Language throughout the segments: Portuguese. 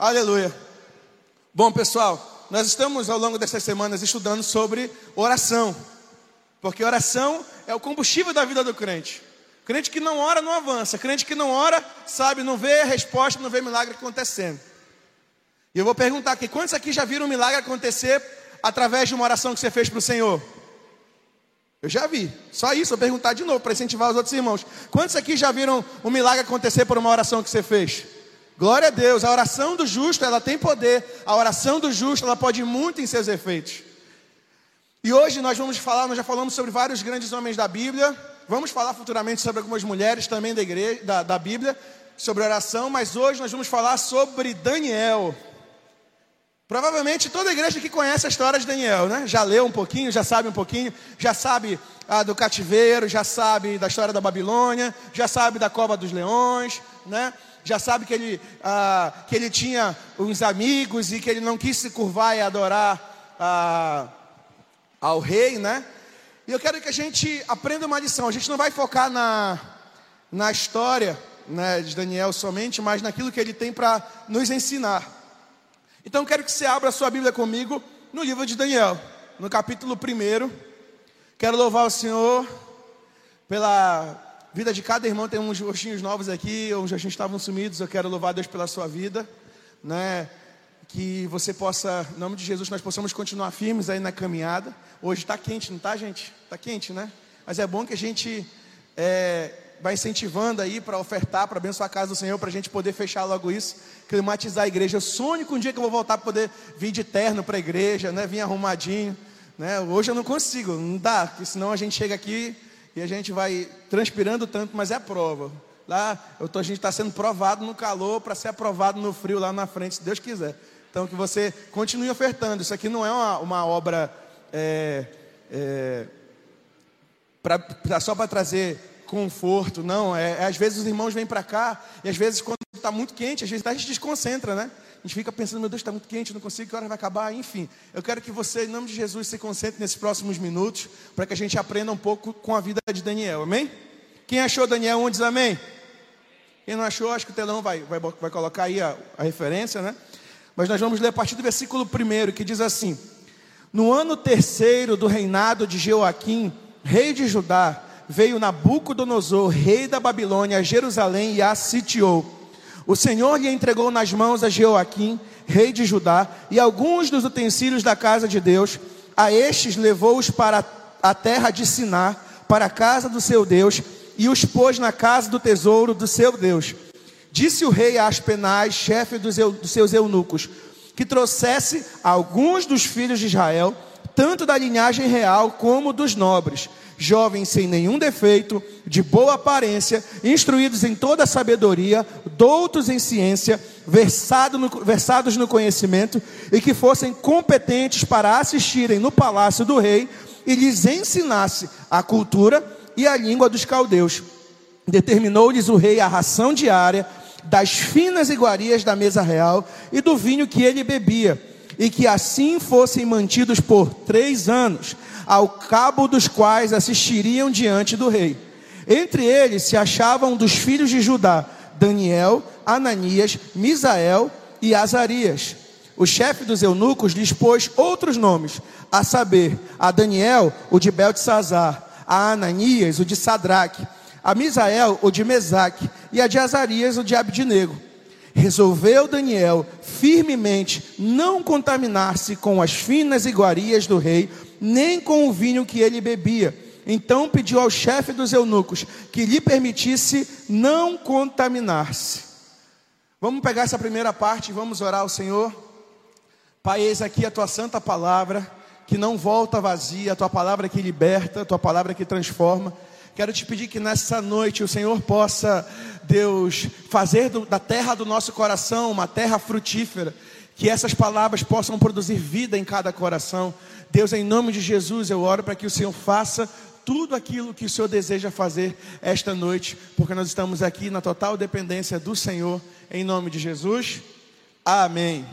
Aleluia. Bom, pessoal, nós estamos ao longo dessas semanas estudando sobre oração. Porque oração é o combustível da vida do crente. Crente que não ora não avança. Crente que não ora, sabe, não vê a resposta, não vê milagre acontecendo. E eu vou perguntar aqui: quantos aqui já viram um milagre acontecer através de uma oração que você fez para o Senhor? Eu já vi. Só isso, vou perguntar de novo para incentivar os outros irmãos. Quantos aqui já viram um milagre acontecer por uma oração que você fez? Glória a Deus. A oração do justo, ela tem poder. A oração do justo, ela pode muito em seus efeitos. E hoje nós vamos falar, nós já falamos sobre vários grandes homens da Bíblia. Vamos falar futuramente sobre algumas mulheres também da igreja, da, da Bíblia, sobre oração, mas hoje nós vamos falar sobre Daniel. Provavelmente toda a igreja que conhece a história de Daniel, né? Já leu um pouquinho, já sabe um pouquinho, já sabe ah, do cativeiro, já sabe da história da Babilônia, já sabe da cova dos leões, né? Já sabe que ele, ah, que ele tinha uns amigos e que ele não quis se curvar e adorar ah, ao rei, né? E eu quero que a gente aprenda uma lição. A gente não vai focar na, na história né, de Daniel somente, mas naquilo que ele tem para nos ensinar. Então quero que você abra a sua Bíblia comigo no livro de Daniel, no capítulo 1. Quero louvar o Senhor pela vida de cada irmão. Tem uns rostinhos novos aqui, uns rostinhos estavam sumidos. Eu quero louvar Deus pela sua vida, né? Que você possa, em nome de Jesus, nós possamos continuar firmes aí na caminhada. Hoje está quente, não está, gente? Está quente, né? Mas é bom que a gente é, vai incentivando aí para ofertar, para abençoar a casa do Senhor, para a gente poder fechar logo isso, climatizar a igreja. Eu sonho com um dia que eu vou voltar para poder vir de terno para a igreja, né? vir arrumadinho. Né? Hoje eu não consigo, não dá, porque senão a gente chega aqui e a gente vai transpirando tanto, mas é prova. Lá tô, a gente está sendo provado no calor para ser aprovado no frio lá na frente, se Deus quiser. Então que você continue ofertando. Isso aqui não é uma, uma obra é, é, pra, pra, só para trazer conforto, não. É, é, às vezes os irmãos vêm para cá e às vezes quando está muito quente, às vezes a gente desconcentra, né? A gente fica pensando, meu Deus, está muito quente, não consigo, que hora vai acabar? Enfim, eu quero que você, em nome de Jesus, se concentre nesses próximos minutos, para que a gente aprenda um pouco com a vida de Daniel, amém? Quem achou Daniel 1 diz amém? Quem não achou, acho que o telão vai, vai, vai colocar aí a, a referência, né? Mas nós vamos ler a partir do versículo 1, que diz assim: No ano terceiro do reinado de Joaquim, rei de Judá, veio Nabucodonosor, rei da Babilônia, a Jerusalém e a sitiou. O Senhor lhe entregou nas mãos a Jeoaquim, rei de Judá, e alguns dos utensílios da casa de Deus. A estes levou-os para a terra de Siná, para a casa do seu Deus, e os pôs na casa do tesouro do seu Deus. Disse o rei a Aspenaz, chefe dos, dos seus eunucos, que trouxesse alguns dos filhos de Israel, tanto da linhagem real como dos nobres, jovens sem nenhum defeito, de boa aparência, instruídos em toda sabedoria, doutos em ciência, versado no, versados no conhecimento, e que fossem competentes para assistirem no palácio do rei e lhes ensinasse a cultura e a língua dos caldeus. Determinou-lhes o rei a ração diária das finas iguarias da mesa real e do vinho que ele bebia, e que assim fossem mantidos por três anos ao cabo dos quais assistiriam diante do rei. Entre eles se achavam dos filhos de Judá Daniel, Ananias, Misael e Azarias. O chefe dos eunucos lhes pôs outros nomes, a saber, a Daniel, o de Beltesazar, a Ananias, o de Sadraque, a Misael, o de Mesaque, e a de Azarias, o de Abdinego. Resolveu Daniel firmemente não contaminar-se com as finas iguarias do rei, nem com o vinho que ele bebia. Então pediu ao chefe dos eunucos que lhe permitisse não contaminar-se. Vamos pegar essa primeira parte e vamos orar ao Senhor. Pai, eis aqui a tua santa palavra, que não volta vazia, a tua palavra que liberta, a tua palavra que transforma. Quero te pedir que nessa noite o Senhor possa, Deus, fazer do, da terra do nosso coração uma terra frutífera, que essas palavras possam produzir vida em cada coração. Deus, em nome de Jesus, eu oro para que o Senhor faça tudo aquilo que o Senhor deseja fazer esta noite, porque nós estamos aqui na total dependência do Senhor, em nome de Jesus. Amém.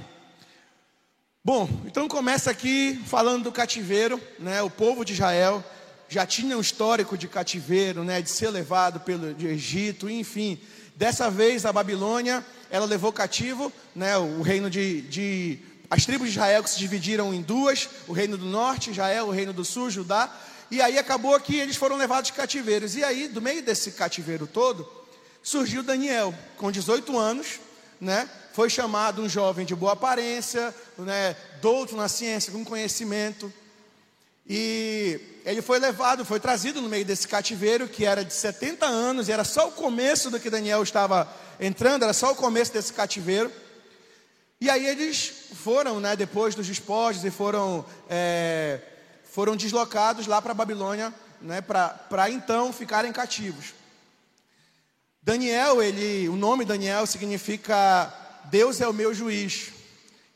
Bom, então começa aqui falando do cativeiro, né? O povo de Israel já tinha um histórico de cativeiro, né? De ser levado pelo Egito, enfim, Dessa vez a Babilônia, ela levou cativo, né, o reino de, de as tribos de Israel que se dividiram em duas, o reino do norte, Israel, o reino do sul, Judá. E aí acabou que eles foram levados de cativeiros. E aí, do meio desse cativeiro todo, surgiu Daniel, com 18 anos, né? Foi chamado um jovem de boa aparência, né? Douto na ciência, com conhecimento. E ele foi levado, foi trazido no meio desse cativeiro, que era de 70 anos, e era só o começo do que Daniel estava entrando, era só o começo desse cativeiro. E aí eles foram, né, depois dos despojos, e foram, é, foram deslocados lá para a Babilônia, né, para então ficarem cativos. Daniel, ele, o nome Daniel significa Deus é o meu juiz.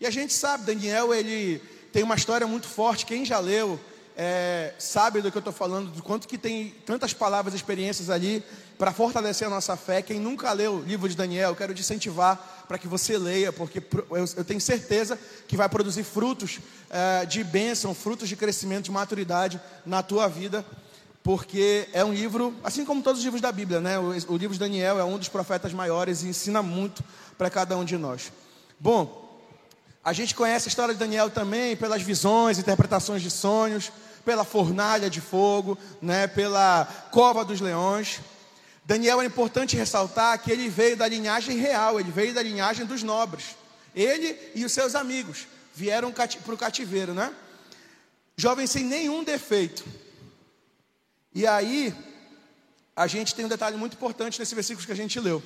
E a gente sabe, Daniel, ele tem uma história muito forte. Quem já leu é, sabe do que eu estou falando, do quanto que tem tantas palavras, experiências ali para fortalecer a nossa fé. Quem nunca leu o livro de Daniel, eu quero te incentivar para que você leia, porque eu, tenho certeza que vai produzir frutos é, de bênção, frutos de crescimento, de maturidade na tua vida, porque é um livro, assim como todos os livros da Bíblia, né? O, o livro de Daniel é um dos profetas maiores e ensina muito para cada um de nós. Bom, a gente conhece a história de Daniel também pelas visões, interpretações de sonhos, pela fornalha de fogo, né, pela cova dos leões. Daniel é importante ressaltar que ele veio da linhagem real, ele veio da linhagem dos nobres. Ele e os seus amigos vieram para o cativeiro, né? Jovem sem nenhum defeito. E aí, a gente tem um detalhe muito importante nesse versículo que a gente leu,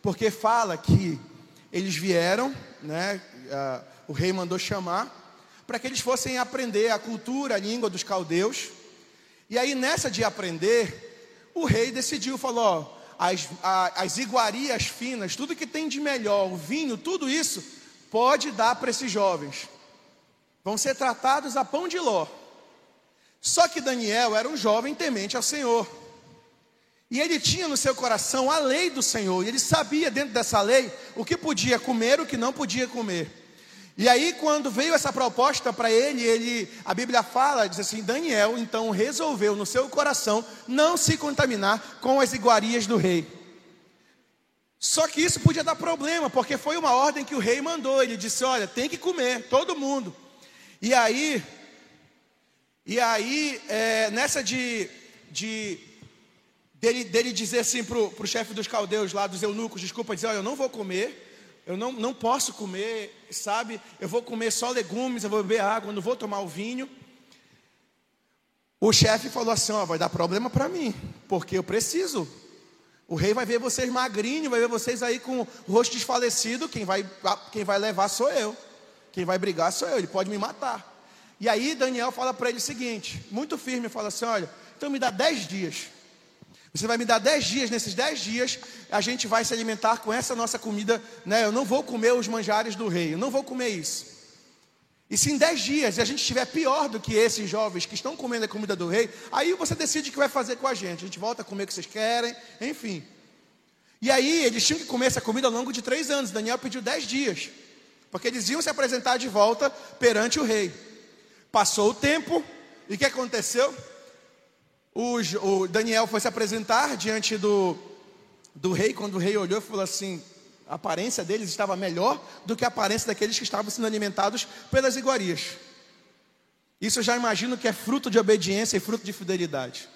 porque fala que eles vieram, né? Uh, o rei mandou chamar para que eles fossem aprender a cultura, a língua dos caldeus. E aí, nessa de aprender, o rei decidiu, falou: ó, as, a, as iguarias finas, tudo que tem de melhor, o vinho, tudo isso, pode dar para esses jovens. Vão ser tratados a pão de ló. Só que Daniel era um jovem temente ao Senhor. E ele tinha no seu coração a lei do Senhor. E ele sabia dentro dessa lei o que podia comer, o que não podia comer. E aí, quando veio essa proposta para ele, ele, a Bíblia fala, diz assim: Daniel então resolveu no seu coração não se contaminar com as iguarias do rei. Só que isso podia dar problema, porque foi uma ordem que o rei mandou. Ele disse: Olha, tem que comer, todo mundo. E aí, e aí, é, nessa de, de dele, dele dizer assim para o chefe dos caldeus lá, dos eunucos, desculpa, dizer: Olha, eu não vou comer eu não, não posso comer, sabe? Eu vou comer só legumes, eu vou beber água, não vou tomar o vinho. O chefe falou assim: ó, vai dar problema para mim, porque eu preciso. O rei vai ver vocês magrinhos, vai ver vocês aí com o rosto desfalecido. Quem vai, quem vai levar sou eu. Quem vai brigar sou eu. Ele pode me matar. E aí Daniel fala para ele o seguinte, muito firme, fala assim: olha, então me dá dez dias. Você vai me dar dez dias, nesses dez dias a gente vai se alimentar com essa nossa comida, né? Eu não vou comer os manjares do rei, eu não vou comer isso. E se em dez dias a gente estiver pior do que esses jovens que estão comendo a comida do rei, aí você decide o que vai fazer com a gente. A gente volta a comer o que vocês querem, enfim. E aí eles tinham que comer essa comida ao longo de três anos. Daniel pediu dez dias, porque eles iam se apresentar de volta perante o rei. Passou o tempo, e o que aconteceu? O, o Daniel foi se apresentar diante do, do rei, quando o rei olhou e falou assim: a aparência deles estava melhor do que a aparência daqueles que estavam sendo alimentados pelas iguarias. Isso eu já imagino que é fruto de obediência e fruto de fidelidade.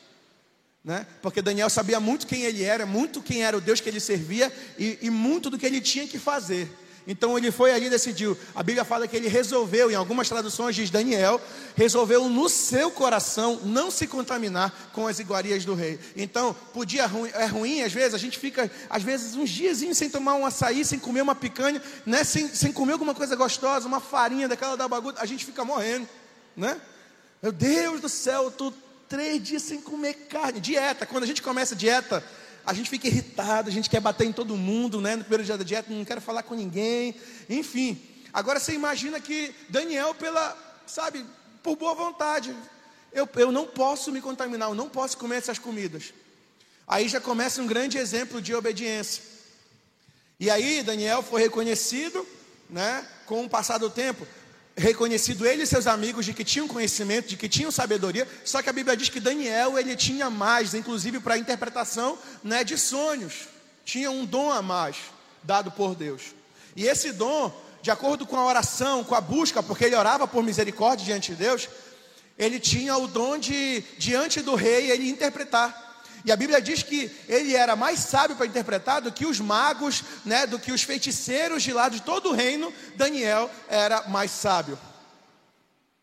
Né? Porque Daniel sabia muito quem ele era, muito quem era o Deus que ele servia e, e muito do que ele tinha que fazer. Então ele foi ali e decidiu. A Bíblia fala que ele resolveu, em algumas traduções diz Daniel, resolveu no seu coração não se contaminar com as iguarias do rei. Então, podia é ruim, às vezes, a gente fica, às vezes, uns dias sem tomar um açaí, sem comer uma picanha, né? sem, sem comer alguma coisa gostosa, uma farinha daquela da bagulho, a gente fica morrendo, né? Meu Deus do céu, eu estou três dias sem comer carne. Dieta, quando a gente começa a dieta, a gente fica irritado, a gente quer bater em todo mundo, né? No primeiro dia da dieta, não quero falar com ninguém, enfim. Agora você imagina que Daniel, pela, sabe, por boa vontade, eu, eu não posso me contaminar, eu não posso comer essas comidas. Aí já começa um grande exemplo de obediência. E aí Daniel foi reconhecido, né? Com o passar do tempo, reconhecido ele e seus amigos de que tinham conhecimento, de que tinham sabedoria, só que a Bíblia diz que Daniel ele tinha mais, inclusive para a interpretação né, de sonhos. tinha um dom a mais dado por Deus. E esse dom, de acordo com a oração, com a busca, porque ele orava por misericórdia diante de Deus, ele tinha o dom de, diante do rei, ele interpretar. E a Bíblia diz que ele era mais sábio para interpretar do que os magos, né, do que os feiticeiros de lá de todo o reino. Daniel era mais sábio.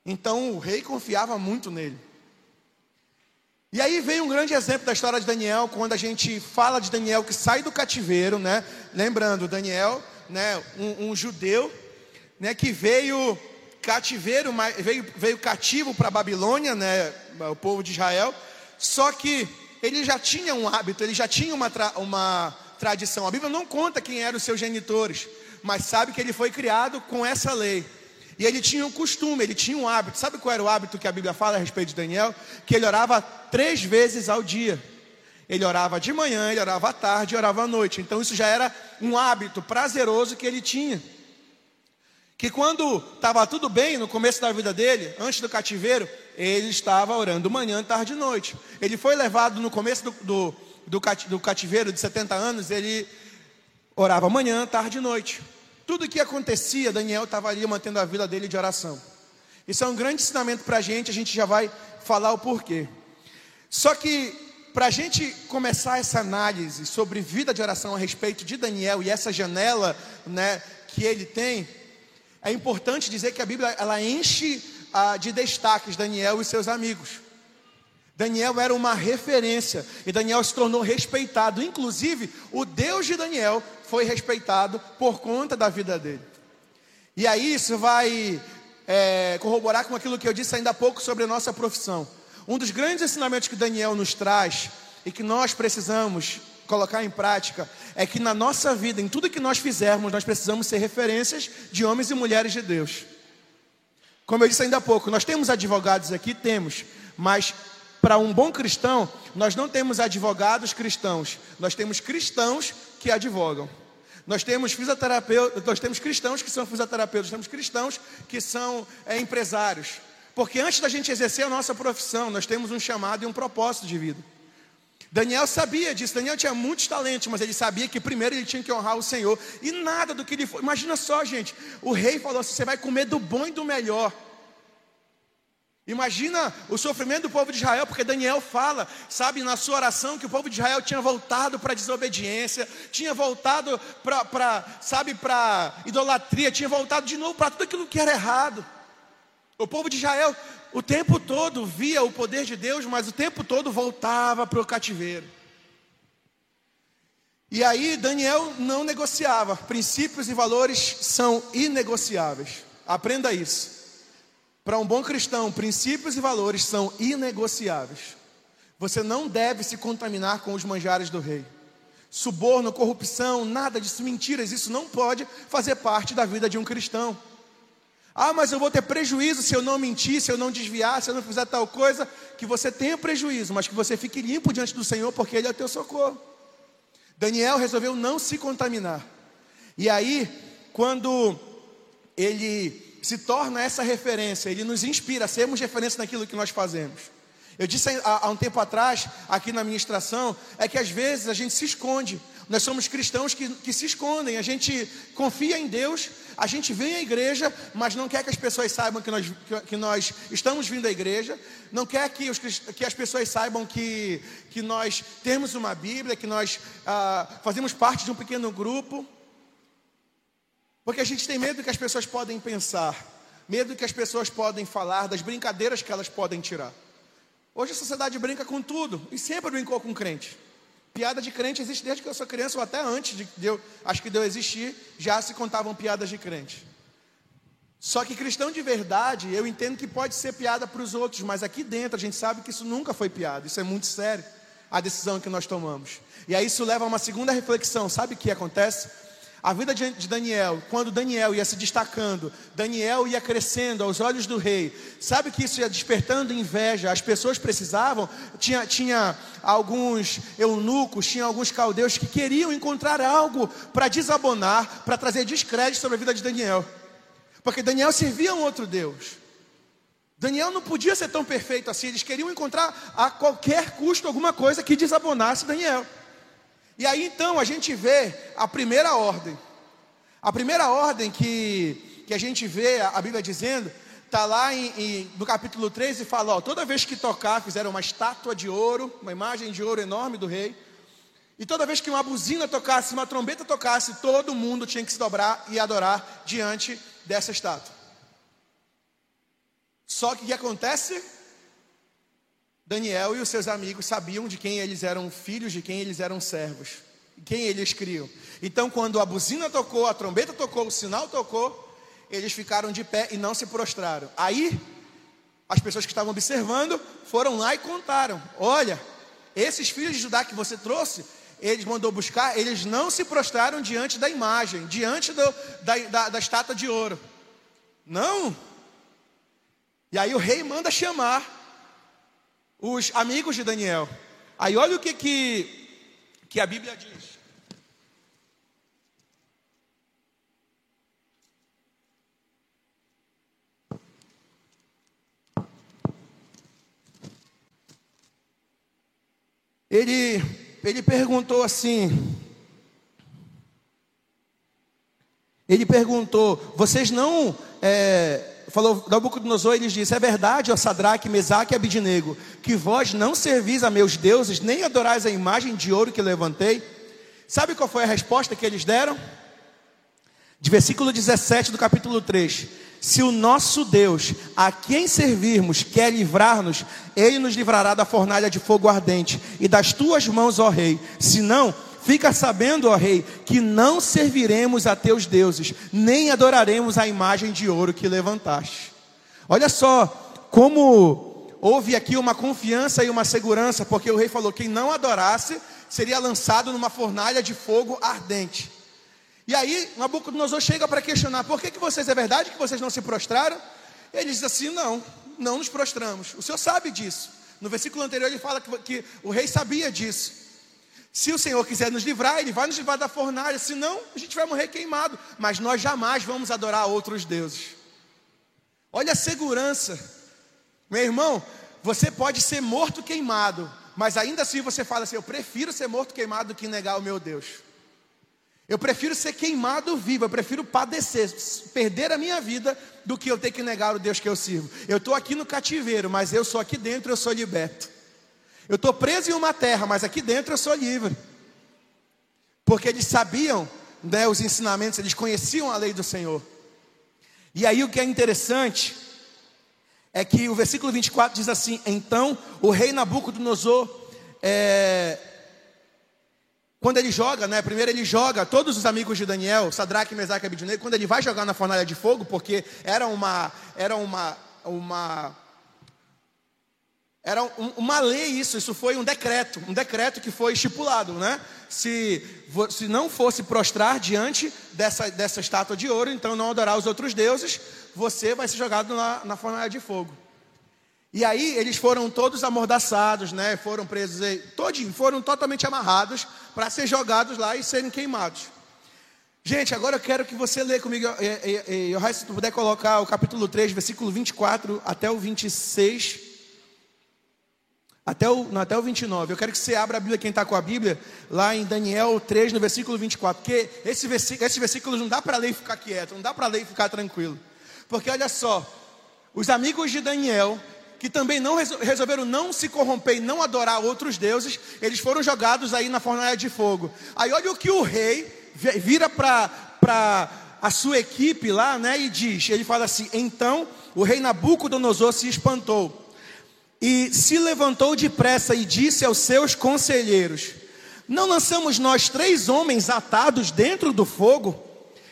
Então o rei confiava muito nele. E aí vem um grande exemplo da história de Daniel, quando a gente fala de Daniel que sai do cativeiro, né? Lembrando, Daniel, né, um, um judeu, né, que veio cativeiro, veio, veio cativo para a Babilônia, né, o povo de Israel. Só que ele já tinha um hábito, ele já tinha uma, tra uma tradição. A Bíblia não conta quem eram os seus genitores, mas sabe que ele foi criado com essa lei. E ele tinha um costume, ele tinha um hábito. Sabe qual era o hábito que a Bíblia fala a respeito de Daniel? Que ele orava três vezes ao dia. Ele orava de manhã, ele orava à tarde orava à noite. Então isso já era um hábito prazeroso que ele tinha. Que quando estava tudo bem no começo da vida dele, antes do cativeiro, ele estava orando manhã, tarde e noite. Ele foi levado no começo do, do, do cativeiro de 70 anos, ele orava manhã, tarde e noite. Tudo que acontecia, Daniel estava ali mantendo a vida dele de oração. Isso é um grande ensinamento para a gente, a gente já vai falar o porquê. Só que, para a gente começar essa análise sobre vida de oração a respeito de Daniel e essa janela né, que ele tem, é importante dizer que a Bíblia ela enche ah, de destaques Daniel e seus amigos. Daniel era uma referência e Daniel se tornou respeitado. Inclusive, o Deus de Daniel foi respeitado por conta da vida dele. E aí isso vai é, corroborar com aquilo que eu disse ainda há pouco sobre a nossa profissão. Um dos grandes ensinamentos que Daniel nos traz e que nós precisamos colocar em prática é que na nossa vida, em tudo que nós fizermos, nós precisamos ser referências de homens e mulheres de Deus. Como eu disse ainda há pouco, nós temos advogados aqui, temos, mas para um bom cristão, nós não temos advogados cristãos, nós temos cristãos que advogam. Nós temos fisioterapeutas, nós temos cristãos que são fisioterapeutas, temos cristãos que são é, empresários. Porque antes da gente exercer a nossa profissão, nós temos um chamado e um propósito de vida. Daniel sabia disso, Daniel tinha muitos talentos, mas ele sabia que primeiro ele tinha que honrar o Senhor. E nada do que ele foi. Imagina só, gente, o rei falou assim: você vai comer do bom e do melhor. Imagina o sofrimento do povo de Israel, porque Daniel fala, sabe, na sua oração, que o povo de Israel tinha voltado para a desobediência, tinha voltado para, sabe, para idolatria, tinha voltado de novo para tudo aquilo que era errado. O povo de Israel o tempo todo via o poder de Deus, mas o tempo todo voltava para o cativeiro. E aí Daniel não negociava. Princípios e valores são inegociáveis. Aprenda isso. Para um bom cristão, princípios e valores são inegociáveis. Você não deve se contaminar com os manjares do rei. Suborno, corrupção, nada disso, mentiras, isso não pode fazer parte da vida de um cristão. Ah, mas eu vou ter prejuízo se eu não mentir, se eu não desviar, se eu não fizer tal coisa. Que você tenha prejuízo, mas que você fique limpo diante do Senhor, porque Ele é o teu socorro. Daniel resolveu não se contaminar. E aí, quando ele se torna essa referência, ele nos inspira a sermos referência naquilo que nós fazemos. Eu disse há, há um tempo atrás, aqui na ministração, é que às vezes a gente se esconde. Nós somos cristãos que, que se escondem, a gente confia em Deus, a gente vem à igreja, mas não quer que as pessoas saibam que nós, que, que nós estamos vindo à igreja, não quer que, os, que as pessoas saibam que, que nós temos uma Bíblia, que nós ah, fazemos parte de um pequeno grupo, porque a gente tem medo do que as pessoas podem pensar, medo do que as pessoas podem falar, das brincadeiras que elas podem tirar. Hoje a sociedade brinca com tudo e sempre brincou com crente. Piada de crente existe desde que eu sou criança ou até antes de eu, acho que de existir, já se contavam piadas de crente. Só que cristão de verdade, eu entendo que pode ser piada para os outros, mas aqui dentro a gente sabe que isso nunca foi piada, isso é muito sério, a decisão que nós tomamos. E aí isso leva a uma segunda reflexão, sabe o que acontece? A vida de Daniel, quando Daniel ia se destacando, Daniel ia crescendo aos olhos do rei. Sabe que isso ia despertando inveja? As pessoas precisavam, tinha, tinha alguns eunucos, tinha alguns caldeus que queriam encontrar algo para desabonar, para trazer descrédito sobre a vida de Daniel. Porque Daniel servia um outro Deus. Daniel não podia ser tão perfeito assim, eles queriam encontrar a qualquer custo alguma coisa que desabonasse Daniel. E aí então a gente vê a primeira ordem. A primeira ordem que, que a gente vê a Bíblia dizendo, está lá em, em, no capítulo 3 e fala: ó, toda vez que tocar, fizeram uma estátua de ouro, uma imagem de ouro enorme do rei. E toda vez que uma buzina tocasse, uma trombeta tocasse, todo mundo tinha que se dobrar e adorar diante dessa estátua. Só que o que acontece? Daniel e os seus amigos sabiam de quem eles eram filhos, de quem eles eram servos, quem eles criam. Então, quando a buzina tocou, a trombeta tocou, o sinal tocou, eles ficaram de pé e não se prostraram. Aí, as pessoas que estavam observando foram lá e contaram: Olha, esses filhos de Judá que você trouxe, eles mandou buscar, eles não se prostraram diante da imagem, diante do, da, da, da estátua de ouro. Não. E aí o rei manda chamar os amigos de Daniel. Aí olha o que, que, que a Bíblia diz. Ele, ele perguntou assim. Ele perguntou: vocês não. É, falou, Nabucodonosor, ele disse: É verdade, ó Sadraque, Mesaque e Abidinego, que vós não servis a meus deuses, nem adorais a imagem de ouro que levantei. Sabe qual foi a resposta que eles deram? De versículo 17 do capítulo 3. Se o nosso Deus, a quem servirmos, quer livrar-nos, ele nos livrará da fornalha de fogo ardente e das tuas mãos, ó rei. Se não, fica sabendo, ó rei, que não serviremos a teus deuses, nem adoraremos a imagem de ouro que levantaste. Olha só como houve aqui uma confiança e uma segurança, porque o rei falou: quem não adorasse seria lançado numa fornalha de fogo ardente. E aí Nabucodonosor chega para questionar: por que, que vocês, é verdade que vocês não se prostraram? Ele diz assim: não, não nos prostramos. O senhor sabe disso. No versículo anterior ele fala que, que o rei sabia disso. Se o Senhor quiser nos livrar, Ele vai nos livrar da fornalha, senão a gente vai morrer queimado. Mas nós jamais vamos adorar outros deuses. Olha a segurança, meu irmão. Você pode ser morto queimado, mas ainda assim você fala assim: Eu prefiro ser morto queimado do que negar o meu Deus. Eu prefiro ser queimado vivo, eu prefiro padecer, perder a minha vida, do que eu ter que negar o Deus que eu sirvo. Eu estou aqui no cativeiro, mas eu sou aqui dentro, eu sou liberto. Eu estou preso em uma terra, mas aqui dentro eu sou livre. Porque eles sabiam né, os ensinamentos, eles conheciam a lei do Senhor. E aí o que é interessante é que o versículo 24 diz assim: Então o rei Nabucodonosor é, quando ele joga, né? Primeiro ele joga todos os amigos de Daniel, Sadraque, Mesaque e Abednego, quando ele vai jogar na fornalha de fogo, porque era uma era uma uma era uma lei isso, isso foi um decreto, um decreto que foi estipulado, né? Se, se não fosse prostrar diante dessa, dessa estátua de ouro, então não adorar os outros deuses, você vai ser jogado na, na fornalha de fogo. E aí eles foram todos amordaçados, né? Foram presos, todinho, foram totalmente amarrados para ser jogados lá e serem queimados. Gente, agora eu quero que você lê comigo, e, e, se tu puder colocar o capítulo 3, versículo 24 até o 26, até o, não, até o 29. Eu quero que você abra a Bíblia, quem está com a Bíblia, lá em Daniel 3, no versículo 24. Porque esse versículo, esse versículo não dá para ler e ficar quieto, não dá para ler e ficar tranquilo. Porque olha só, os amigos de Daniel que também não resolveram não se corromper e não adorar outros deuses, eles foram jogados aí na fornalha de fogo. Aí olha o que o rei vira para a sua equipe lá, né, e diz, ele fala assim: "Então o rei Nabucodonosor se espantou e se levantou depressa e disse aos seus conselheiros: Não lançamos nós três homens atados dentro do fogo?"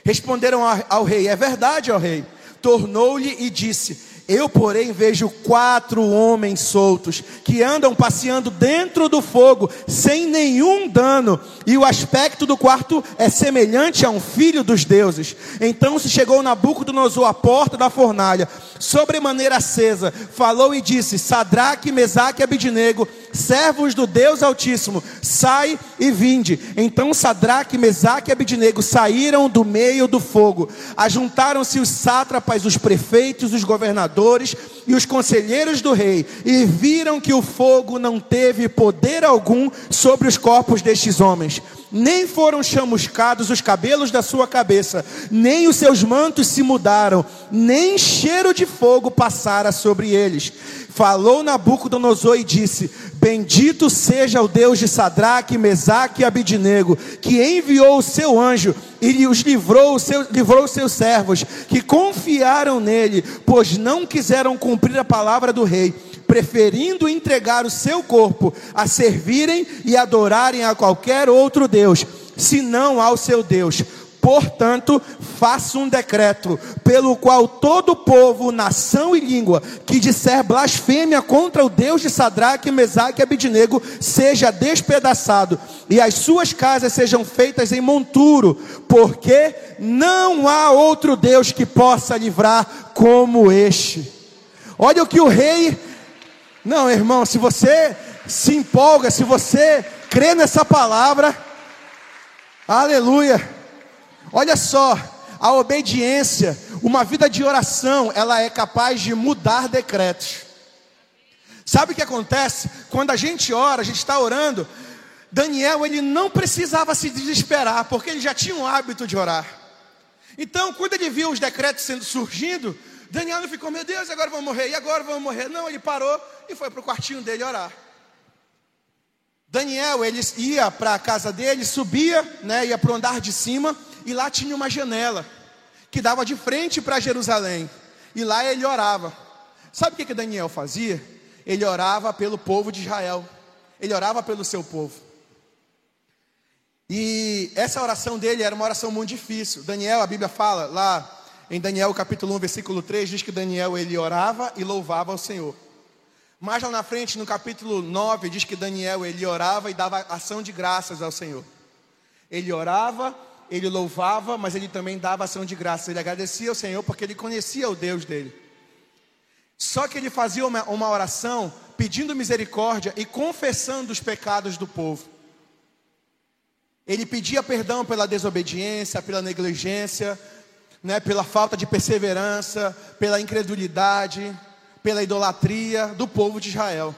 Responderam ao rei: É verdade, ó rei. Tornou-lhe e disse: eu, porém, vejo quatro homens soltos que andam passeando dentro do fogo sem nenhum dano, e o aspecto do quarto é semelhante a um filho dos deuses. Então se chegou Nabucodonosor à porta da fornalha, sobremaneira acesa, falou e disse: Sadraque, Mesaque e Abidinego, servos do Deus Altíssimo, sai e vinde. Então Sadraque, Mesaque e Abidnego saíram do meio do fogo. Ajuntaram-se os sátrapas, os prefeitos, os governadores e os conselheiros do rei, e viram que o fogo não teve poder algum sobre os corpos destes homens nem foram chamuscados os cabelos da sua cabeça, nem os seus mantos se mudaram, nem cheiro de fogo passara sobre eles. Falou Nabucodonosor e disse: Bendito seja o Deus de Sadraque, Mesaque e Abidnego, que enviou o seu anjo e os livrou, seu, livrou os seus servos, que confiaram nele, pois não quiseram cumprir a palavra do rei preferindo entregar o seu corpo a servirem e adorarem a qualquer outro Deus, senão ao seu Deus. Portanto, faço um decreto, pelo qual todo povo, nação e língua, que disser blasfêmia contra o Deus de Sadraque, Mesaque e Abidnego, seja despedaçado, e as suas casas sejam feitas em monturo, porque não há outro Deus que possa livrar como este. Olha o que o rei não, irmão, se você se empolga, se você crê nessa palavra, aleluia. Olha só, a obediência, uma vida de oração, ela é capaz de mudar decretos. Sabe o que acontece? Quando a gente ora, a gente está orando, Daniel ele não precisava se desesperar, porque ele já tinha um hábito de orar. Então, quando ele viu os decretos sendo surgindo, Daniel não ficou, meu Deus, agora vamos morrer, e agora vamos morrer. Não, ele parou e foi para o quartinho dele orar. Daniel, ele ia para a casa dele, subia, né, ia para o andar de cima, e lá tinha uma janela, que dava de frente para Jerusalém. E lá ele orava. Sabe o que, que Daniel fazia? Ele orava pelo povo de Israel. Ele orava pelo seu povo. E essa oração dele era uma oração muito difícil. Daniel, a Bíblia fala lá em Daniel capítulo 1, versículo 3, diz que Daniel ele orava e louvava ao Senhor. Mais lá na frente, no capítulo 9, diz que Daniel ele orava e dava ação de graças ao Senhor. Ele orava, ele louvava, mas ele também dava ação de graças. Ele agradecia ao Senhor porque ele conhecia o Deus dele. Só que ele fazia uma, uma oração pedindo misericórdia e confessando os pecados do povo. Ele pedia perdão pela desobediência, pela negligência, né, pela falta de perseverança, pela incredulidade, pela idolatria do povo de Israel.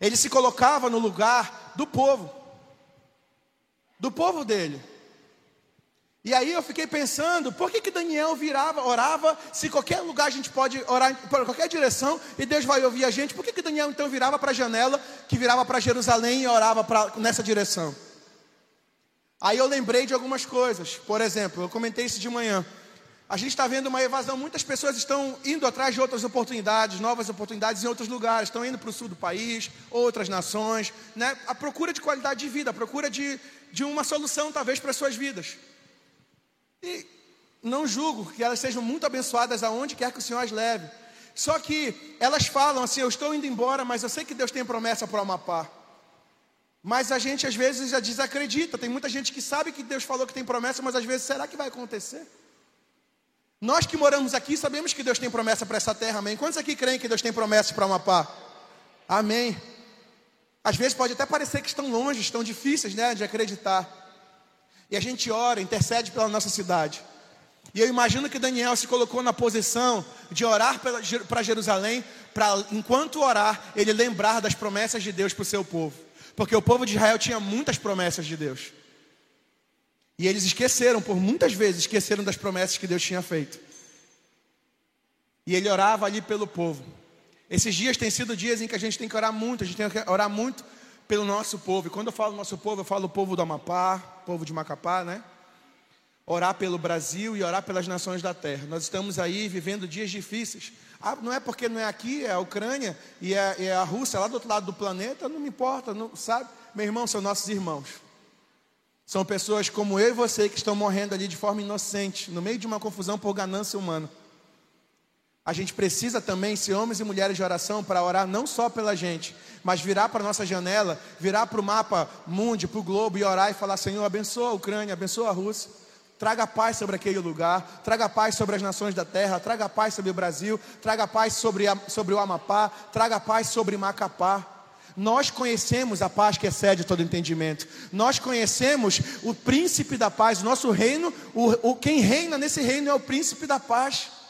Ele se colocava no lugar do povo, do povo dele. E aí eu fiquei pensando, por que, que Daniel virava, orava, se qualquer lugar a gente pode orar para qualquer direção e Deus vai ouvir a gente, por que, que Daniel então virava para a janela, que virava para Jerusalém e orava pra, nessa direção? Aí eu lembrei de algumas coisas. Por exemplo, eu comentei isso de manhã. A gente está vendo uma evasão, muitas pessoas estão indo atrás de outras oportunidades, novas oportunidades em outros lugares, estão indo para o sul do país, outras nações, né? a procura de qualidade de vida, a procura de, de uma solução talvez para as suas vidas. E não julgo que elas sejam muito abençoadas aonde quer que o Senhor as leve. Só que elas falam assim: Eu estou indo embora, mas eu sei que Deus tem promessa para o Amapá. Mas a gente às vezes já desacredita. Tem muita gente que sabe que Deus falou que tem promessa, mas às vezes será que vai acontecer? Nós que moramos aqui sabemos que Deus tem promessa para essa terra, amém? Quantos aqui creem que Deus tem promessa para Amapá? Amém. Às vezes pode até parecer que estão longe, estão difíceis né, de acreditar. E a gente ora, intercede pela nossa cidade. E eu imagino que Daniel se colocou na posição de orar para Jerusalém, para enquanto orar, ele lembrar das promessas de Deus para o seu povo. Porque o povo de Israel tinha muitas promessas de Deus. E eles esqueceram, por muitas vezes, esqueceram das promessas que Deus tinha feito. E ele orava ali pelo povo. Esses dias têm sido dias em que a gente tem que orar muito, a gente tem que orar muito pelo nosso povo. E quando eu falo nosso povo, eu falo o povo do Amapá, povo de Macapá, né? Orar pelo Brasil e orar pelas nações da terra. Nós estamos aí vivendo dias difíceis. Ah, não é porque não é aqui, é a Ucrânia e é, é, a Rússia lá do outro lado do planeta, não me importa, não, sabe? Meu irmão, são nossos irmãos. São pessoas como eu e você que estão morrendo ali de forma inocente, no meio de uma confusão por ganância humana. A gente precisa também ser homens e mulheres de oração para orar não só pela gente, mas virar para a nossa janela, virar para o mapa mundo, para o globo e orar e falar: Senhor, abençoa a Ucrânia, abençoa a Rússia. Traga paz sobre aquele lugar, traga paz sobre as nações da terra, traga paz sobre o Brasil, traga paz sobre, a, sobre o Amapá, traga paz sobre Macapá. Nós conhecemos a paz que excede todo entendimento. Nós conhecemos o príncipe da paz. O nosso reino, o, o quem reina nesse reino é o príncipe da paz.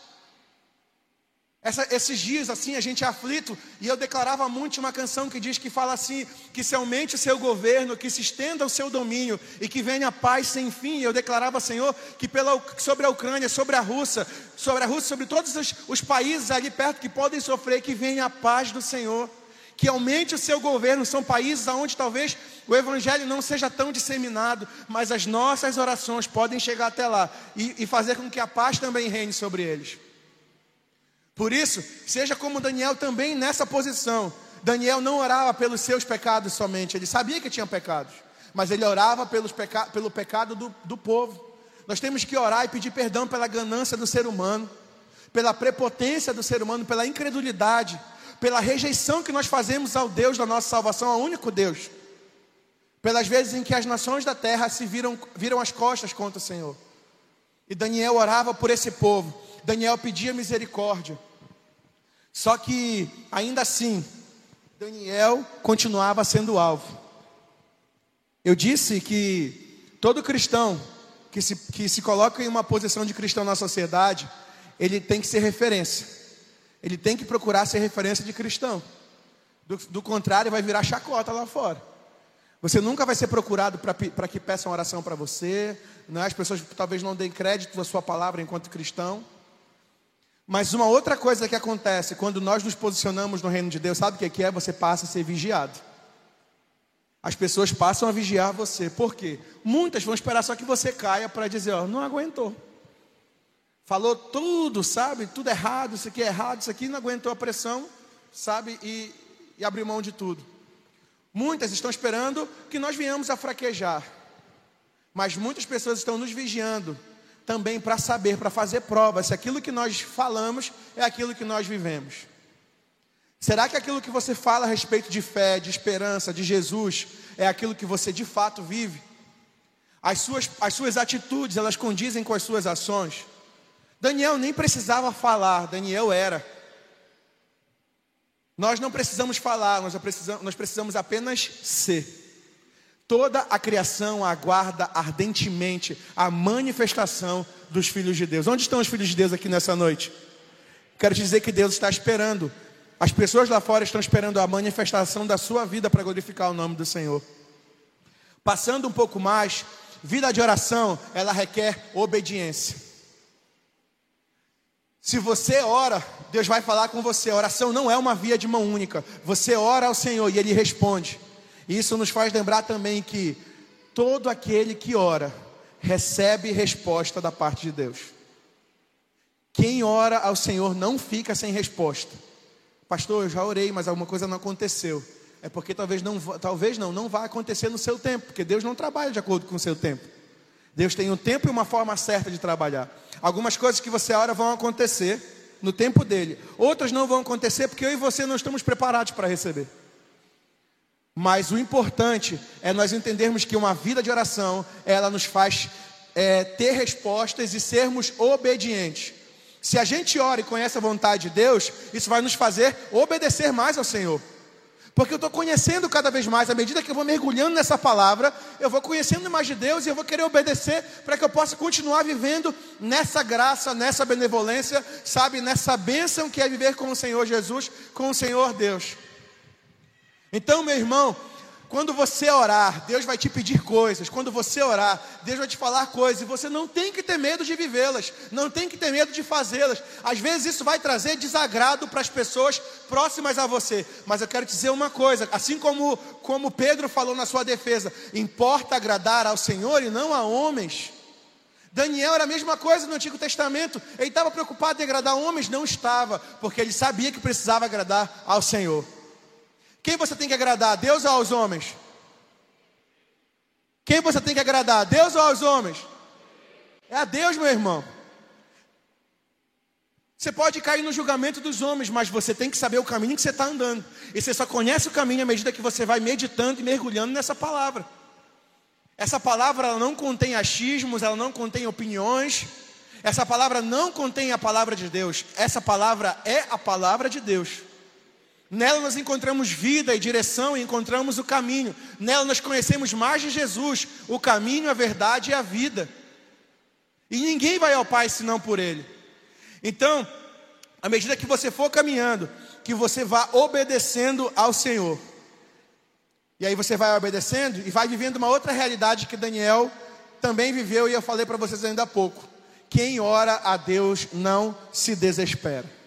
Essa, esses dias assim a gente é aflito e eu declarava muito uma canção que diz que fala assim que se aumente o seu governo, que se estenda o seu domínio e que venha a paz sem fim. Eu declarava Senhor que pela, sobre a Ucrânia, sobre a Rússia, sobre a Rússia, sobre todos os, os países ali perto que podem sofrer, que venha a paz do Senhor que aumente o seu governo. São países onde talvez o evangelho não seja tão disseminado, mas as nossas orações podem chegar até lá e, e fazer com que a paz também reine sobre eles. Por isso, seja como Daniel também nessa posição. Daniel não orava pelos seus pecados somente, ele sabia que tinha pecados, mas ele orava pelos peca pelo pecado do, do povo. Nós temos que orar e pedir perdão pela ganância do ser humano, pela prepotência do ser humano, pela incredulidade, pela rejeição que nós fazemos ao Deus da nossa salvação, ao único Deus, pelas vezes em que as nações da terra se viram, viram as costas contra o Senhor. E Daniel orava por esse povo, Daniel pedia misericórdia. Só que, ainda assim, Daniel continuava sendo alvo. Eu disse que todo cristão que se, que se coloca em uma posição de cristão na sociedade, ele tem que ser referência ele tem que procurar ser referência de cristão. Do, do contrário, vai virar chacota lá fora. Você nunca vai ser procurado para que peçam oração para você. Né? As pessoas talvez não deem crédito à sua palavra enquanto cristão. Mas uma outra coisa que acontece quando nós nos posicionamos no reino de Deus, sabe o que é? Você passa a ser vigiado. As pessoas passam a vigiar você. Por quê? Muitas vão esperar só que você caia para dizer, ó, não aguentou. Falou tudo, sabe? Tudo errado, isso aqui é errado, isso aqui não aguentou a pressão, sabe? E, e abriu mão de tudo. Muitas estão esperando que nós venhamos a fraquejar. Mas muitas pessoas estão nos vigiando também para saber, para fazer prova se aquilo que nós falamos é aquilo que nós vivemos. Será que aquilo que você fala a respeito de fé, de esperança, de Jesus, é aquilo que você de fato vive? As suas, as suas atitudes, elas condizem com as suas ações? Daniel nem precisava falar, Daniel era. Nós não precisamos falar, nós precisamos, nós precisamos apenas ser. Toda a criação aguarda ardentemente a manifestação dos filhos de Deus. Onde estão os filhos de Deus aqui nessa noite? Quero te dizer que Deus está esperando. As pessoas lá fora estão esperando a manifestação da sua vida para glorificar o nome do Senhor. Passando um pouco mais, vida de oração, ela requer obediência. Se você ora, Deus vai falar com você. A oração não é uma via de mão única. Você ora ao Senhor e Ele responde. E isso nos faz lembrar também que todo aquele que ora recebe resposta da parte de Deus. Quem ora ao Senhor não fica sem resposta. Pastor, eu já orei, mas alguma coisa não aconteceu. É porque talvez não, talvez não, não vai acontecer no seu tempo, porque Deus não trabalha de acordo com o seu tempo. Deus tem um tempo e uma forma certa de trabalhar. Algumas coisas que você ora vão acontecer no tempo dele, outras não vão acontecer porque eu e você não estamos preparados para receber. Mas o importante é nós entendermos que uma vida de oração, ela nos faz é, ter respostas e sermos obedientes. Se a gente ora e conhece a vontade de Deus, isso vai nos fazer obedecer mais ao Senhor. Porque eu estou conhecendo cada vez mais, à medida que eu vou mergulhando nessa palavra, eu vou conhecendo mais de Deus e eu vou querer obedecer para que eu possa continuar vivendo nessa graça, nessa benevolência, sabe, nessa bênção que é viver com o Senhor Jesus, com o Senhor Deus. Então, meu irmão, quando você orar, Deus vai te pedir coisas. Quando você orar, Deus vai te falar coisas. E você não tem que ter medo de vivê-las. Não tem que ter medo de fazê-las. Às vezes isso vai trazer desagrado para as pessoas próximas a você. Mas eu quero te dizer uma coisa: assim como, como Pedro falou na sua defesa, importa agradar ao Senhor e não a homens. Daniel era a mesma coisa no Antigo Testamento. Ele estava preocupado em agradar homens? Não estava, porque ele sabia que precisava agradar ao Senhor. Quem você tem que agradar, Deus ou aos homens? Quem você tem que agradar, Deus ou aos homens? É a Deus, meu irmão. Você pode cair no julgamento dos homens, mas você tem que saber o caminho que você está andando. E você só conhece o caminho à medida que você vai meditando e mergulhando nessa palavra. Essa palavra ela não contém achismos, ela não contém opiniões. Essa palavra não contém a palavra de Deus. Essa palavra é a palavra de Deus. Nela nós encontramos vida e direção e encontramos o caminho. Nela nós conhecemos mais de Jesus, o caminho, a verdade e a vida. E ninguém vai ao Pai senão por Ele. Então, à medida que você for caminhando, que você vá obedecendo ao Senhor. E aí você vai obedecendo e vai vivendo uma outra realidade que Daniel também viveu e eu falei para vocês ainda há pouco. Quem ora a Deus não se desespera.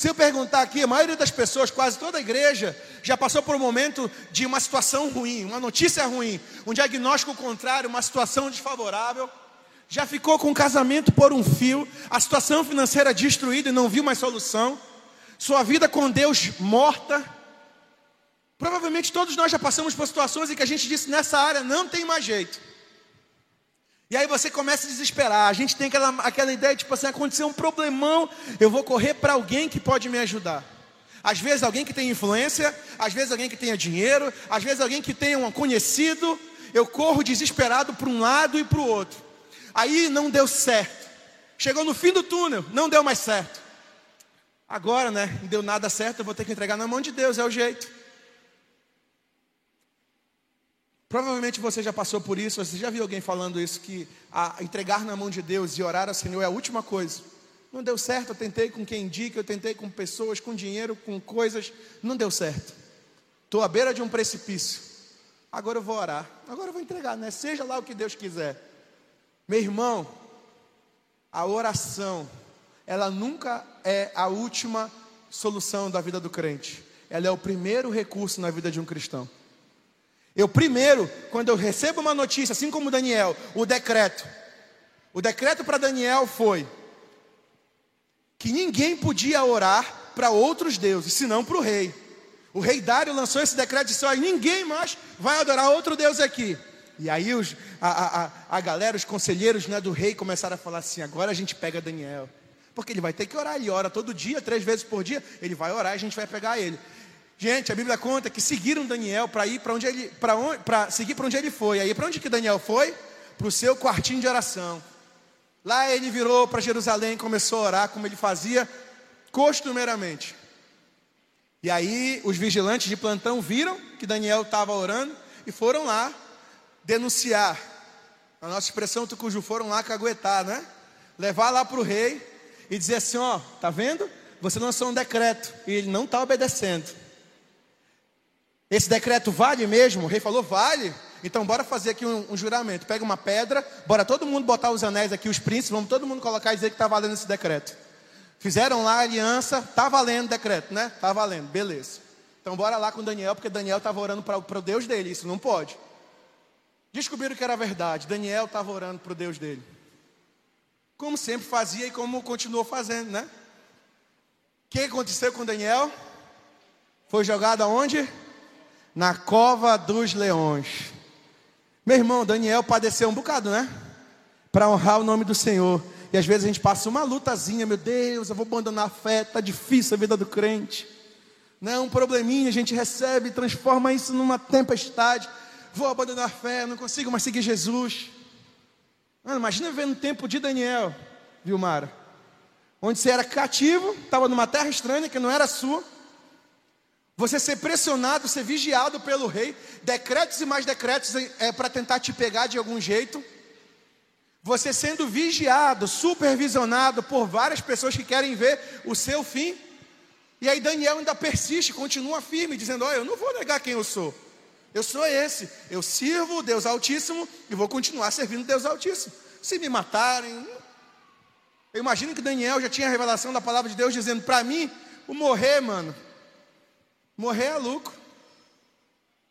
Se eu perguntar aqui, a maioria das pessoas, quase toda a igreja, já passou por um momento de uma situação ruim, uma notícia ruim, um diagnóstico contrário, uma situação desfavorável. Já ficou com o casamento por um fio, a situação financeira destruída e não viu mais solução. Sua vida com Deus morta. Provavelmente todos nós já passamos por situações em que a gente disse nessa área não tem mais jeito. E aí você começa a desesperar. A gente tem aquela, aquela ideia, tipo assim, aconteceu um problemão, eu vou correr para alguém que pode me ajudar. Às vezes alguém que tem influência, às vezes alguém que tenha dinheiro, às vezes alguém que tenha um conhecido. Eu corro desesperado para um lado e para o outro. Aí não deu certo. Chegou no fim do túnel, não deu mais certo. Agora, né? Não deu nada certo, eu vou ter que entregar na mão de Deus, é o jeito. Provavelmente você já passou por isso, você já viu alguém falando isso, que entregar na mão de Deus e orar ao Senhor é a última coisa. Não deu certo, eu tentei com quem indica, eu tentei com pessoas, com dinheiro, com coisas, não deu certo. Estou à beira de um precipício. Agora eu vou orar, agora eu vou entregar, né? Seja lá o que Deus quiser. Meu irmão, a oração, ela nunca é a última solução da vida do crente. Ela é o primeiro recurso na vida de um cristão. Eu primeiro, quando eu recebo uma notícia, assim como Daniel, o decreto. O decreto para Daniel foi que ninguém podia orar para outros deuses, senão para o rei. O rei Dário lançou esse decreto e disse: Olha, ninguém mais vai adorar outro Deus aqui. E aí os, a, a, a galera, os conselheiros né, do rei começaram a falar assim: agora a gente pega Daniel. Porque ele vai ter que orar, ele ora todo dia, três vezes por dia, ele vai orar e a gente vai pegar ele. Gente, a Bíblia conta que seguiram Daniel para ir para onde ele, para seguir para onde ele foi. Aí para onde que Daniel foi? Para o seu quartinho de oração. Lá ele virou para Jerusalém, começou a orar como ele fazia costumeiramente. E aí os vigilantes de plantão viram que Daniel estava orando e foram lá denunciar. A nossa expressão tucuju foram lá caguetar, né? Levar lá para o rei e dizer assim: ó, tá vendo? Você lançou um decreto e ele não está obedecendo. Esse decreto vale mesmo? O rei falou: vale. Então, bora fazer aqui um, um, juramento. Pega uma pedra, bora todo mundo botar os anéis aqui, os príncipes, vamos todo mundo colocar e dizer que está valendo esse decreto. Fizeram lá a aliança, está valendo o decreto, né? Está valendo, beleza. Então, bora lá com Daniel, porque Daniel estava orando para o Deus dele, isso não pode. Descobriram que era verdade, Daniel estava orando para o Deus dele. Como sempre fazia e como continuou fazendo, né? O que aconteceu com Daniel? Foi jogado aonde? Na cova dos leões. Meu irmão, Daniel padeceu um bocado, né? Para honrar o nome do Senhor. E às vezes a gente passa uma lutazinha, meu Deus, eu vou abandonar a fé, está difícil a vida do crente. Não, um probleminha a gente recebe, transforma isso numa tempestade. Vou abandonar a fé, não consigo mais seguir Jesus. Mano, imagina ver no tempo de Daniel, viu, Mara? Onde você era cativo, estava numa terra estranha que não era sua você ser pressionado, ser vigiado pelo rei, decretos e mais decretos é, para tentar te pegar de algum jeito. Você sendo vigiado, supervisionado por várias pessoas que querem ver o seu fim. E aí Daniel ainda persiste, continua firme, dizendo: Olha, eu não vou negar quem eu sou. Eu sou esse. Eu sirvo o Deus Altíssimo e vou continuar servindo Deus Altíssimo. Se me matarem. Eu imagino que Daniel já tinha a revelação da palavra de Deus dizendo: Para mim, o morrer, mano, Morrer é lucro.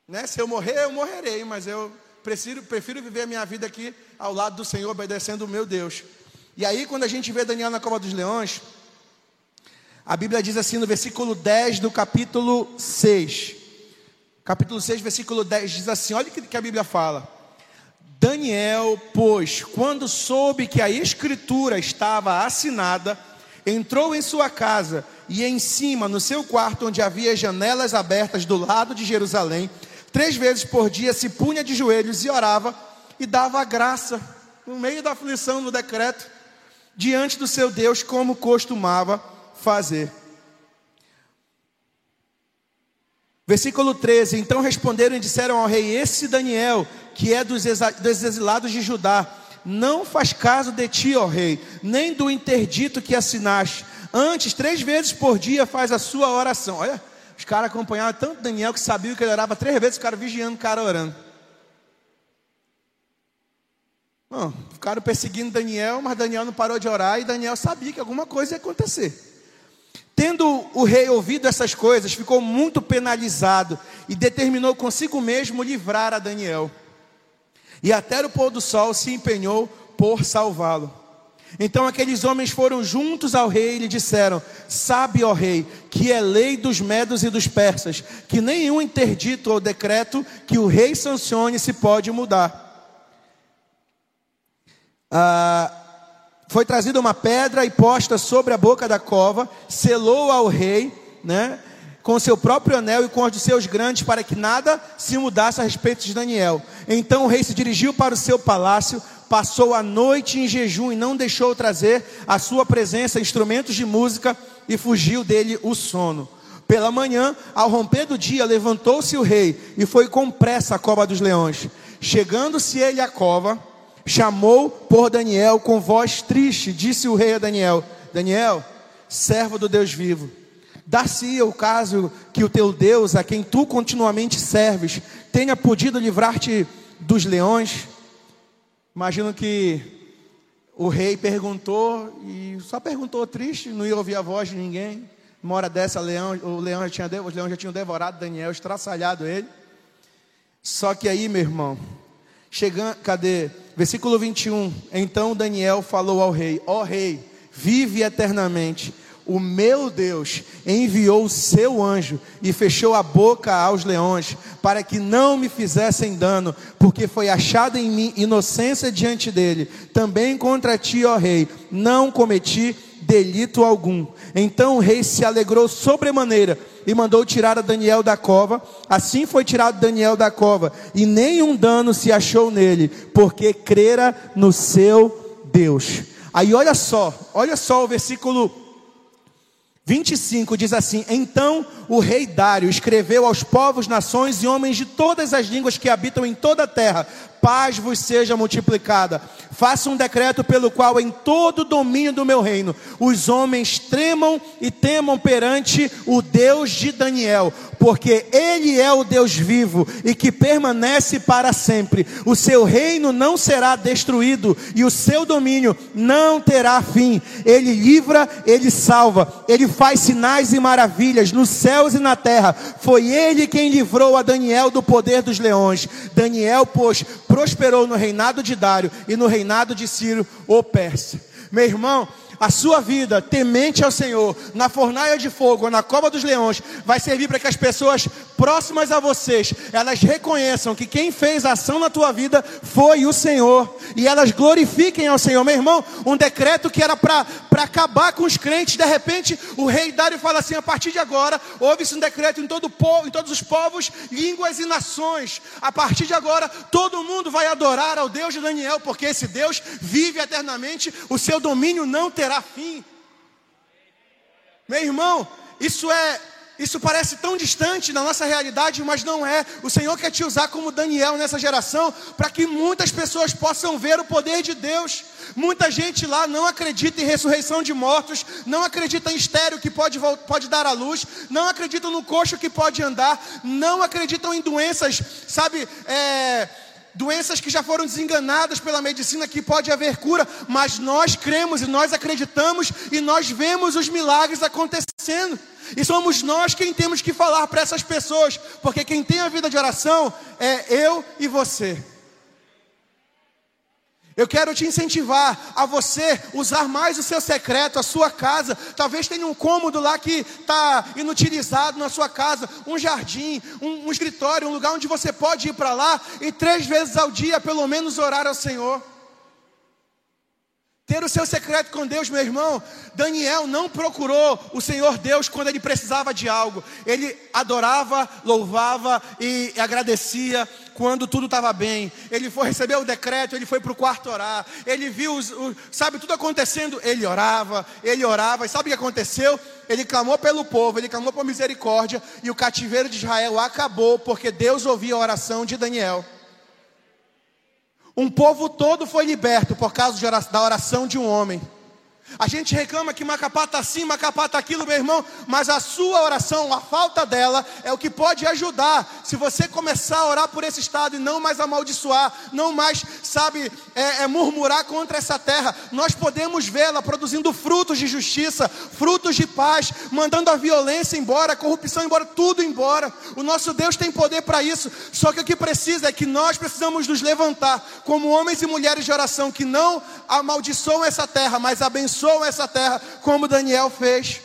Né? Se eu morrer, eu morrerei, mas eu prefiro, prefiro viver a minha vida aqui ao lado do Senhor, obedecendo o meu Deus. E aí, quando a gente vê Daniel na cova dos leões, a Bíblia diz assim no versículo 10 do capítulo 6. Capítulo 6, versículo 10 diz assim: olha o que a Bíblia fala. Daniel, pois, quando soube que a escritura estava assinada, entrou em sua casa e em cima, no seu quarto, onde havia janelas abertas do lado de Jerusalém, três vezes por dia se punha de joelhos e orava e dava graça, no meio da aflição do decreto, diante do seu Deus, como costumava fazer. Versículo 13: Então responderam e disseram ao rei: Esse Daniel, que é dos exilados de Judá, não faz caso de ti, ó rei, nem do interdito que assinaste. Antes, três vezes por dia faz a sua oração. Olha, os caras acompanhavam tanto Daniel que sabiam que ele orava três vezes, os caras vigiando o cara orando. Bom, ficaram perseguindo Daniel, mas Daniel não parou de orar e Daniel sabia que alguma coisa ia acontecer. Tendo o rei ouvido essas coisas, ficou muito penalizado e determinou consigo mesmo livrar a Daniel. E até o pôr do sol se empenhou por salvá-lo. Então aqueles homens foram juntos ao rei e lhe disseram: Sabe, ó rei, que é lei dos medos e dos persas, que nenhum interdito ou decreto que o rei sancione se pode mudar. Ah, foi trazida uma pedra e posta sobre a boca da cova, selou ao rei, né, com seu próprio anel e com os de seus grandes, para que nada se mudasse a respeito de Daniel. Então o rei se dirigiu para o seu palácio, passou a noite em jejum e não deixou trazer à sua presença instrumentos de música e fugiu dele o sono. Pela manhã, ao romper do dia, levantou-se o rei e foi com pressa à cova dos leões. Chegando-se ele à cova, chamou por Daniel com voz triste, disse o rei a Daniel: Daniel, servo do Deus vivo, dar-se-ia o caso que o teu Deus, a quem tu continuamente serves, tenha podido livrar-te dos leões? Imagino que o rei perguntou e só perguntou triste, não ia ouvir a voz de ninguém. Uma hora dessa, leão, o leão já tinha, os leões já tinham devorado Daniel, estraçalhado ele. Só que aí, meu irmão, chegando, cadê? Versículo 21. Então Daniel falou ao rei: Ó oh, rei, vive eternamente. O meu Deus enviou o seu anjo e fechou a boca aos leões, para que não me fizessem dano, porque foi achada em mim inocência diante dele. Também contra ti, ó rei, não cometi delito algum. Então o rei se alegrou sobremaneira e mandou tirar a Daniel da cova. Assim foi tirado Daniel da cova, e nenhum dano se achou nele, porque crera no seu Deus. Aí olha só, olha só o versículo 25 diz assim: Então o rei Dário escreveu aos povos, nações e homens de todas as línguas que habitam em toda a terra: paz vos seja multiplicada. Faça um decreto pelo qual em todo o domínio do meu reino os homens tremam e temam perante o Deus de Daniel, porque ele é o Deus vivo e que permanece para sempre. O seu reino não será destruído e o seu domínio não terá fim. Ele livra, ele salva, ele faz sinais e maravilhas nos céus e na terra. Foi ele quem livrou a Daniel do poder dos leões. Daniel, pois, prosperou no reinado de Dário e no reinado de Ciro, o Persa. Meu irmão, a sua vida temente ao Senhor, na fornalha de fogo na cova dos leões, vai servir para que as pessoas próximas a vocês, elas reconheçam que quem fez a ação na tua vida foi o Senhor, e elas glorifiquem ao Senhor. Meu irmão, um decreto que era para acabar com os crentes, de repente o rei Dário fala assim: a partir de agora, houve-se um decreto em, todo povo, em todos os povos, línguas e nações. A partir de agora, todo mundo vai adorar ao Deus de Daniel, porque esse Deus vive eternamente, o seu domínio não terá terá fim. Meu irmão, isso é isso parece tão distante da nossa realidade, mas não é. O Senhor quer te usar como Daniel nessa geração, para que muitas pessoas possam ver o poder de Deus. Muita gente lá não acredita em ressurreição de mortos, não acredita em estéreo que pode, pode dar à luz, não acreditam no coxo que pode andar, não acreditam em doenças, sabe, é doenças que já foram desenganadas pela medicina que pode haver cura, mas nós cremos e nós acreditamos e nós vemos os milagres acontecendo. E somos nós quem temos que falar para essas pessoas, porque quem tem a vida de oração é eu e você. Eu quero te incentivar a você usar mais o seu secreto, a sua casa. Talvez tenha um cômodo lá que está inutilizado na sua casa, um jardim, um, um escritório, um lugar onde você pode ir para lá e três vezes ao dia, pelo menos, orar ao Senhor. Ter o seu secreto com Deus, meu irmão. Daniel não procurou o Senhor Deus quando ele precisava de algo. Ele adorava, louvava e agradecia quando tudo estava bem. Ele foi receber o decreto, ele foi para o quarto orar. Ele viu, os, o, sabe, tudo acontecendo. Ele orava, ele orava. E sabe o que aconteceu? Ele clamou pelo povo, ele clamou por misericórdia. E o cativeiro de Israel acabou, porque Deus ouvia a oração de Daniel. Um povo todo foi liberto por causa da oração de um homem. A gente reclama que Macapá está assim, Macapá está aquilo, meu irmão, mas a sua oração, a falta dela, é o que pode ajudar. Se você começar a orar por esse estado e não mais amaldiçoar, não mais, sabe, é, é murmurar contra essa terra, nós podemos vê-la produzindo frutos de justiça, frutos de paz, mandando a violência embora, a corrupção embora, tudo embora. O nosso Deus tem poder para isso, só que o que precisa é que nós precisamos nos levantar como homens e mulheres de oração que não amaldiçoam essa terra, mas abençoam abençoam essa terra, como Daniel fez.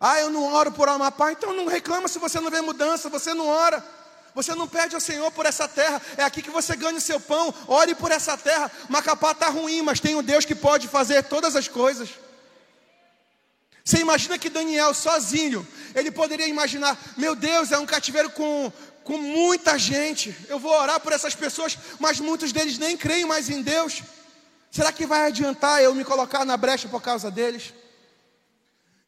Ah, eu não oro por Amapá, então não reclama se você não vê mudança, você não ora. Você não pede ao Senhor por essa terra, é aqui que você ganha o seu pão. Ore por essa terra. Macapá está ruim, mas tem um Deus que pode fazer todas as coisas. Você imagina que Daniel sozinho, ele poderia imaginar: meu Deus, é um cativeiro com, com muita gente. Eu vou orar por essas pessoas, mas muitos deles nem creem mais em Deus. Será que vai adiantar eu me colocar na brecha por causa deles?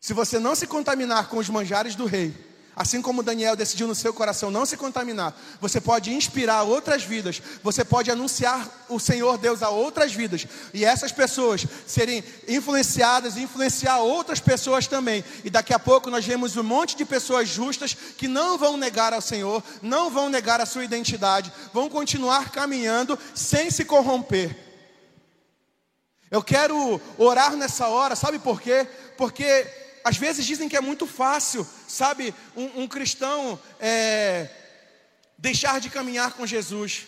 Se você não se contaminar com os manjares do rei, assim como Daniel decidiu no seu coração não se contaminar, você pode inspirar outras vidas, você pode anunciar o Senhor Deus a outras vidas, e essas pessoas serem influenciadas e influenciar outras pessoas também. E daqui a pouco nós vemos um monte de pessoas justas que não vão negar ao Senhor, não vão negar a sua identidade, vão continuar caminhando sem se corromper. Eu quero orar nessa hora, sabe por quê? Porque às vezes dizem que é muito fácil, sabe, um, um cristão é, deixar de caminhar com Jesus.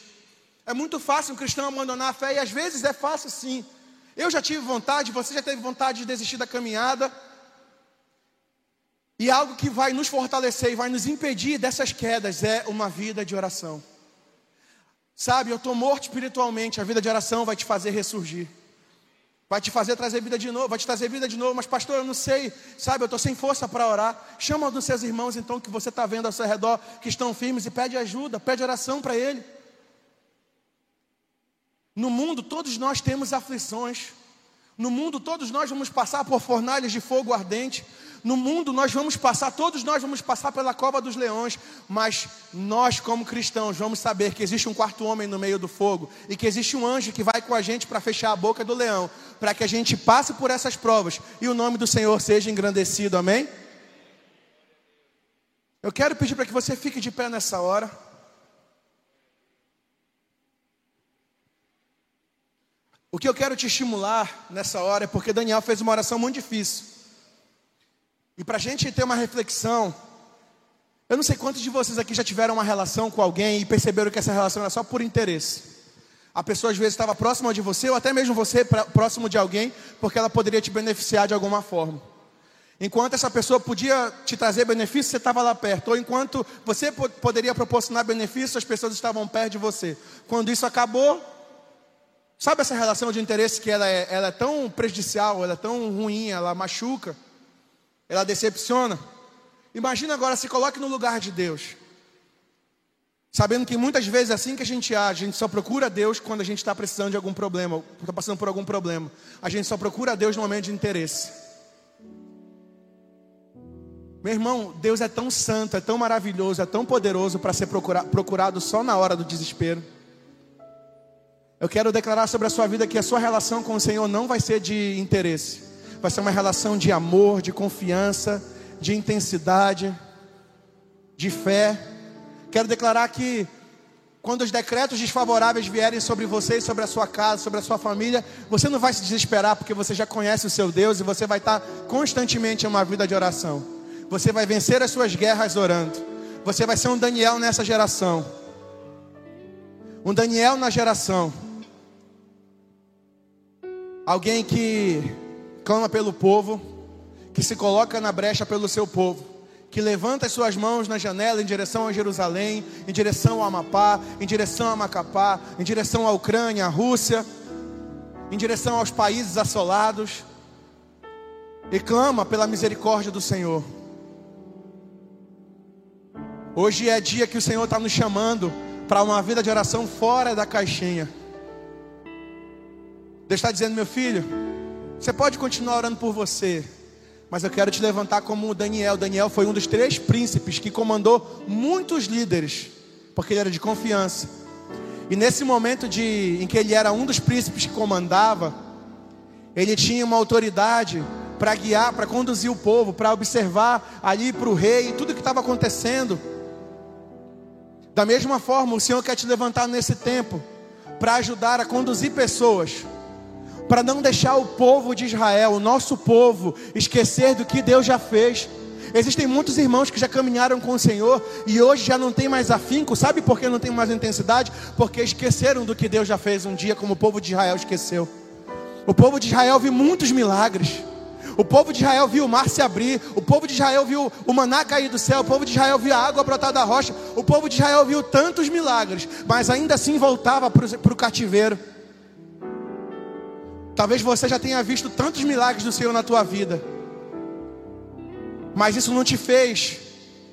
É muito fácil um cristão abandonar a fé, e às vezes é fácil sim. Eu já tive vontade, você já teve vontade de desistir da caminhada. E algo que vai nos fortalecer e vai nos impedir dessas quedas é uma vida de oração. Sabe, eu estou morto espiritualmente, a vida de oração vai te fazer ressurgir. Vai te fazer trazer vida de novo, vai te trazer vida de novo, mas pastor, eu não sei, sabe, eu estou sem força para orar. Chama um dos seus irmãos, então, que você está vendo ao seu redor, que estão firmes, e pede ajuda, pede oração para ele. No mundo, todos nós temos aflições. No mundo, todos nós vamos passar por fornalhas de fogo ardente. No mundo, nós vamos passar, todos nós vamos passar pela cova dos leões. Mas nós, como cristãos, vamos saber que existe um quarto homem no meio do fogo. E que existe um anjo que vai com a gente para fechar a boca do leão. Para que a gente passe por essas provas. E o nome do Senhor seja engrandecido. Amém? Eu quero pedir para que você fique de pé nessa hora. O que eu quero te estimular nessa hora é porque Daniel fez uma oração muito difícil. E para a gente ter uma reflexão, eu não sei quantos de vocês aqui já tiveram uma relação com alguém e perceberam que essa relação era só por interesse. A pessoa às vezes estava próxima de você, ou até mesmo você próximo de alguém, porque ela poderia te beneficiar de alguma forma. Enquanto essa pessoa podia te trazer benefício, você estava lá perto. Ou enquanto você poderia proporcionar benefício, as pessoas estavam perto de você. Quando isso acabou, Sabe essa relação de interesse que ela é, ela é tão prejudicial, ela é tão ruim, ela machuca, ela decepciona? Imagina agora, se coloque no lugar de Deus. Sabendo que muitas vezes é assim que a gente age, a gente só procura Deus quando a gente está precisando de algum problema, está passando por algum problema. A gente só procura Deus no momento de interesse. Meu irmão, Deus é tão santo, é tão maravilhoso, é tão poderoso para ser procurado só na hora do desespero. Eu quero declarar sobre a sua vida que a sua relação com o Senhor não vai ser de interesse, vai ser uma relação de amor, de confiança, de intensidade, de fé. Quero declarar que quando os decretos desfavoráveis vierem sobre você, sobre a sua casa, sobre a sua família, você não vai se desesperar porque você já conhece o seu Deus e você vai estar constantemente em uma vida de oração. Você vai vencer as suas guerras orando. Você vai ser um Daniel nessa geração. Um Daniel na geração Alguém que clama pelo povo, que se coloca na brecha pelo seu povo, que levanta as suas mãos na janela em direção a Jerusalém, em direção ao Amapá, em direção a Macapá, em direção à Ucrânia, à Rússia, em direção aos países assolados e clama pela misericórdia do Senhor. Hoje é dia que o Senhor está nos chamando para uma vida de oração fora da caixinha. Deus está dizendo, meu filho, você pode continuar orando por você, mas eu quero te levantar como Daniel. Daniel foi um dos três príncipes que comandou muitos líderes, porque ele era de confiança. E nesse momento de, em que ele era um dos príncipes que comandava, ele tinha uma autoridade para guiar, para conduzir o povo, para observar ali para o rei tudo o que estava acontecendo. Da mesma forma, o Senhor quer te levantar nesse tempo para ajudar a conduzir pessoas, para não deixar o povo de Israel, o nosso povo, esquecer do que Deus já fez. Existem muitos irmãos que já caminharam com o Senhor e hoje já não tem mais afinco. Sabe por que não tem mais intensidade? Porque esqueceram do que Deus já fez um dia, como o povo de Israel esqueceu. O povo de Israel viu muitos milagres. O povo de Israel viu o mar se abrir, o povo de Israel viu o maná cair do céu, o povo de Israel viu a água brotar da rocha, o povo de Israel viu tantos milagres, mas ainda assim voltava para o cativeiro. Talvez você já tenha visto tantos milagres do Senhor na tua vida, mas isso não te fez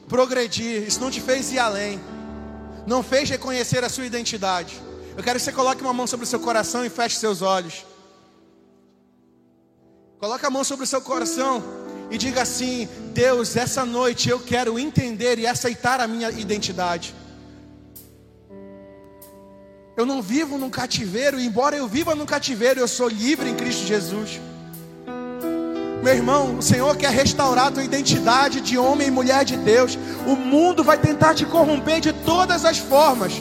progredir, isso não te fez ir além, não fez reconhecer a sua identidade. Eu quero que você coloque uma mão sobre o seu coração e feche seus olhos. Coloque a mão sobre o seu coração e diga assim: Deus, essa noite eu quero entender e aceitar a minha identidade. Eu não vivo num cativeiro, e embora eu viva num cativeiro, eu sou livre em Cristo Jesus. Meu irmão, o Senhor quer restaurar a tua identidade de homem e mulher de Deus. O mundo vai tentar te corromper de todas as formas.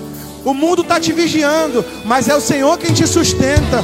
O mundo está te vigiando, mas é o Senhor quem te sustenta.